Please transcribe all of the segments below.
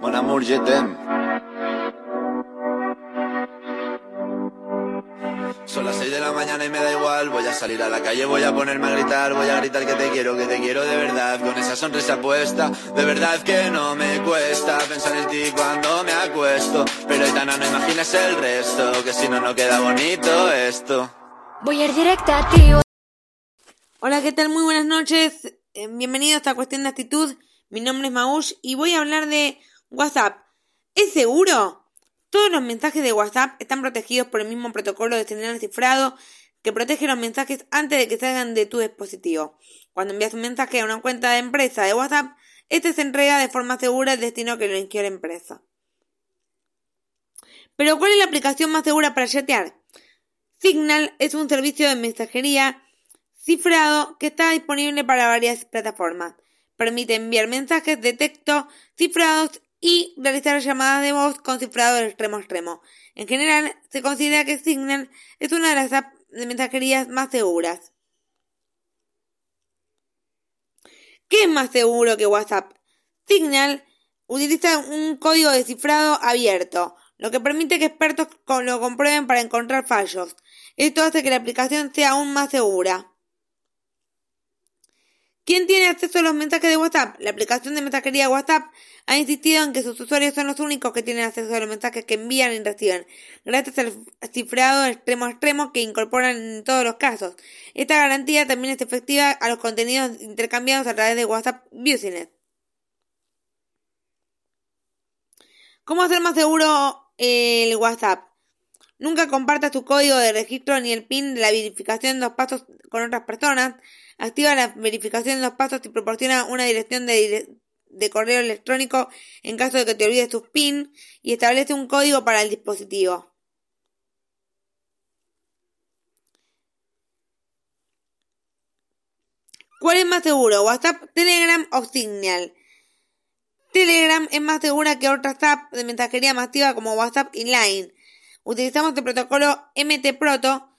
Mon amour, je t'aime. Son las 6 de la mañana y me da igual. Voy a salir a la calle, voy a ponerme a gritar. Voy a gritar que te quiero, que te quiero de verdad. Con esa sonrisa puesta. De verdad que no me cuesta pensar en ti cuando me acuesto. Pero Itana, no imagines el resto. Que si no, no queda bonito esto. Voy a ir directa a ti. Hola, ¿qué tal? Muy buenas noches. Eh, bienvenidos a esta cuestión de actitud. Mi nombre es Maush y voy a hablar de WhatsApp. ¿Es seguro? Todos los mensajes de WhatsApp están protegidos por el mismo protocolo de señal cifrado que protege los mensajes antes de que salgan de tu dispositivo. Cuando envías un mensaje a una cuenta de empresa de WhatsApp, este se entrega de forma segura al destino que lo eligió la empresa. Pero ¿cuál es la aplicación más segura para chatear? Signal es un servicio de mensajería cifrado que está disponible para varias plataformas. Permite enviar mensajes de texto cifrados y realizar llamadas de voz con cifrado de extremo a extremo. En general, se considera que Signal es una de las apps de mensajerías más seguras. ¿Qué es más seguro que WhatsApp? Signal utiliza un código de cifrado abierto, lo que permite que expertos lo comprueben para encontrar fallos. Esto hace que la aplicación sea aún más segura. ¿Quién tiene acceso a los mensajes de WhatsApp? La aplicación de mensajería WhatsApp ha insistido en que sus usuarios son los únicos que tienen acceso a los mensajes que envían y reciben, gracias al cifrado extremo a extremo que incorporan en todos los casos. Esta garantía también es efectiva a los contenidos intercambiados a través de WhatsApp Business. ¿Cómo hacer más seguro el WhatsApp? Nunca compartas tu código de registro ni el PIN de la verificación en dos pasos con otras personas. Activa la verificación en dos pasos y proporciona una dirección de, de correo electrónico en caso de que te olvides tus PIN y establece un código para el dispositivo. ¿Cuál es más seguro? ¿WhatsApp, Telegram o Signal? Telegram es más segura que otras apps de mensajería masiva como WhatsApp y Line. Utilizamos el protocolo MT-Proto,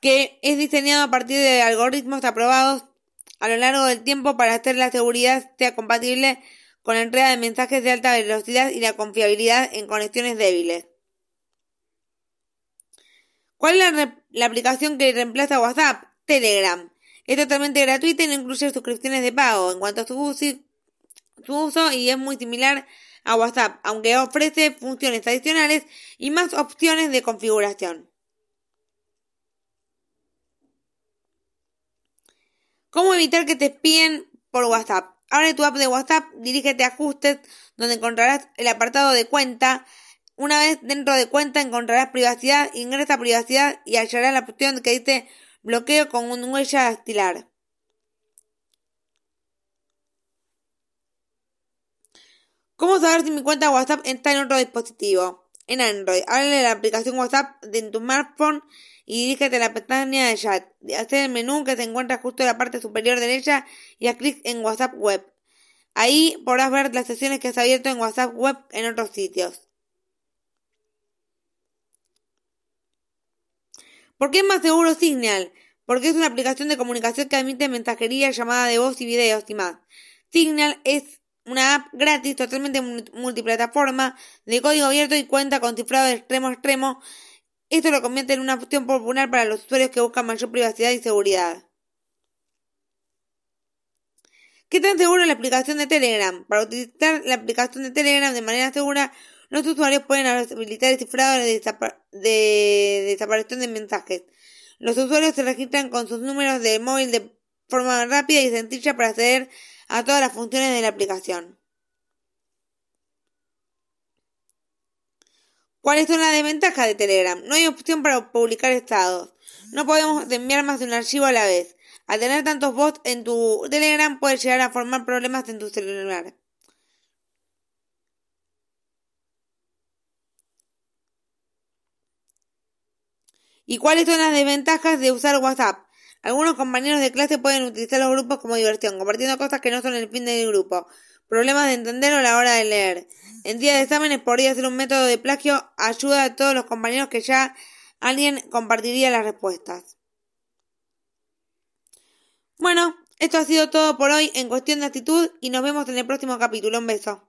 que es diseñado a partir de algoritmos aprobados a lo largo del tiempo para hacer la seguridad sea compatible con la entrega de mensajes de alta velocidad y la confiabilidad en conexiones débiles. ¿Cuál es la, aplicación que reemplaza WhatsApp? Telegram. Es totalmente gratuita y no incluye suscripciones de pago en cuanto a su uso y es muy similar a WhatsApp, aunque ofrece funciones adicionales y más opciones de configuración. ¿Cómo evitar que te espíen por WhatsApp? Abre tu app de WhatsApp, dirígete a ajustes, donde encontrarás el apartado de cuenta. Una vez dentro de cuenta encontrarás privacidad, ingresa a privacidad y hallarás la opción que dice bloqueo con un huella dactilar. ¿Cómo saber si mi cuenta WhatsApp está en otro dispositivo? En Android, abre la aplicación WhatsApp de tu smartphone y dirígete a la pestaña de chat. Hacer el menú que se encuentra justo en la parte superior derecha y haz clic en WhatsApp Web. Ahí podrás ver las sesiones que has abierto en WhatsApp Web en otros sitios. ¿Por qué es más seguro Signal? Porque es una aplicación de comunicación que admite mensajería, llamada de voz y videos y más. Signal es una app gratis totalmente multiplataforma de código abierto y cuenta con cifrado de extremo a extremo. Esto lo convierte en una opción popular para los usuarios que buscan mayor privacidad y seguridad. ¿Qué tan segura es la aplicación de Telegram? Para utilizar la aplicación de Telegram de manera segura, los usuarios pueden habilitar el cifrado de, de desaparición de mensajes. Los usuarios se registran con sus números de móvil de forma rápida y sencilla para acceder a todas las funciones de la aplicación. ¿Cuáles son las desventajas de Telegram? No hay opción para publicar estados. No podemos enviar más de un archivo a la vez. Al tener tantos bots en tu Telegram puede llegar a formar problemas en tu celular. ¿Y cuáles son las desventajas de usar WhatsApp? Algunos compañeros de clase pueden utilizar los grupos como diversión, compartiendo cosas que no son el fin del grupo. Problemas de entender o la hora de leer. En día de exámenes podría ser un método de plagio. Ayuda a todos los compañeros que ya alguien compartiría las respuestas. Bueno, esto ha sido todo por hoy en cuestión de actitud y nos vemos en el próximo capítulo. Un beso.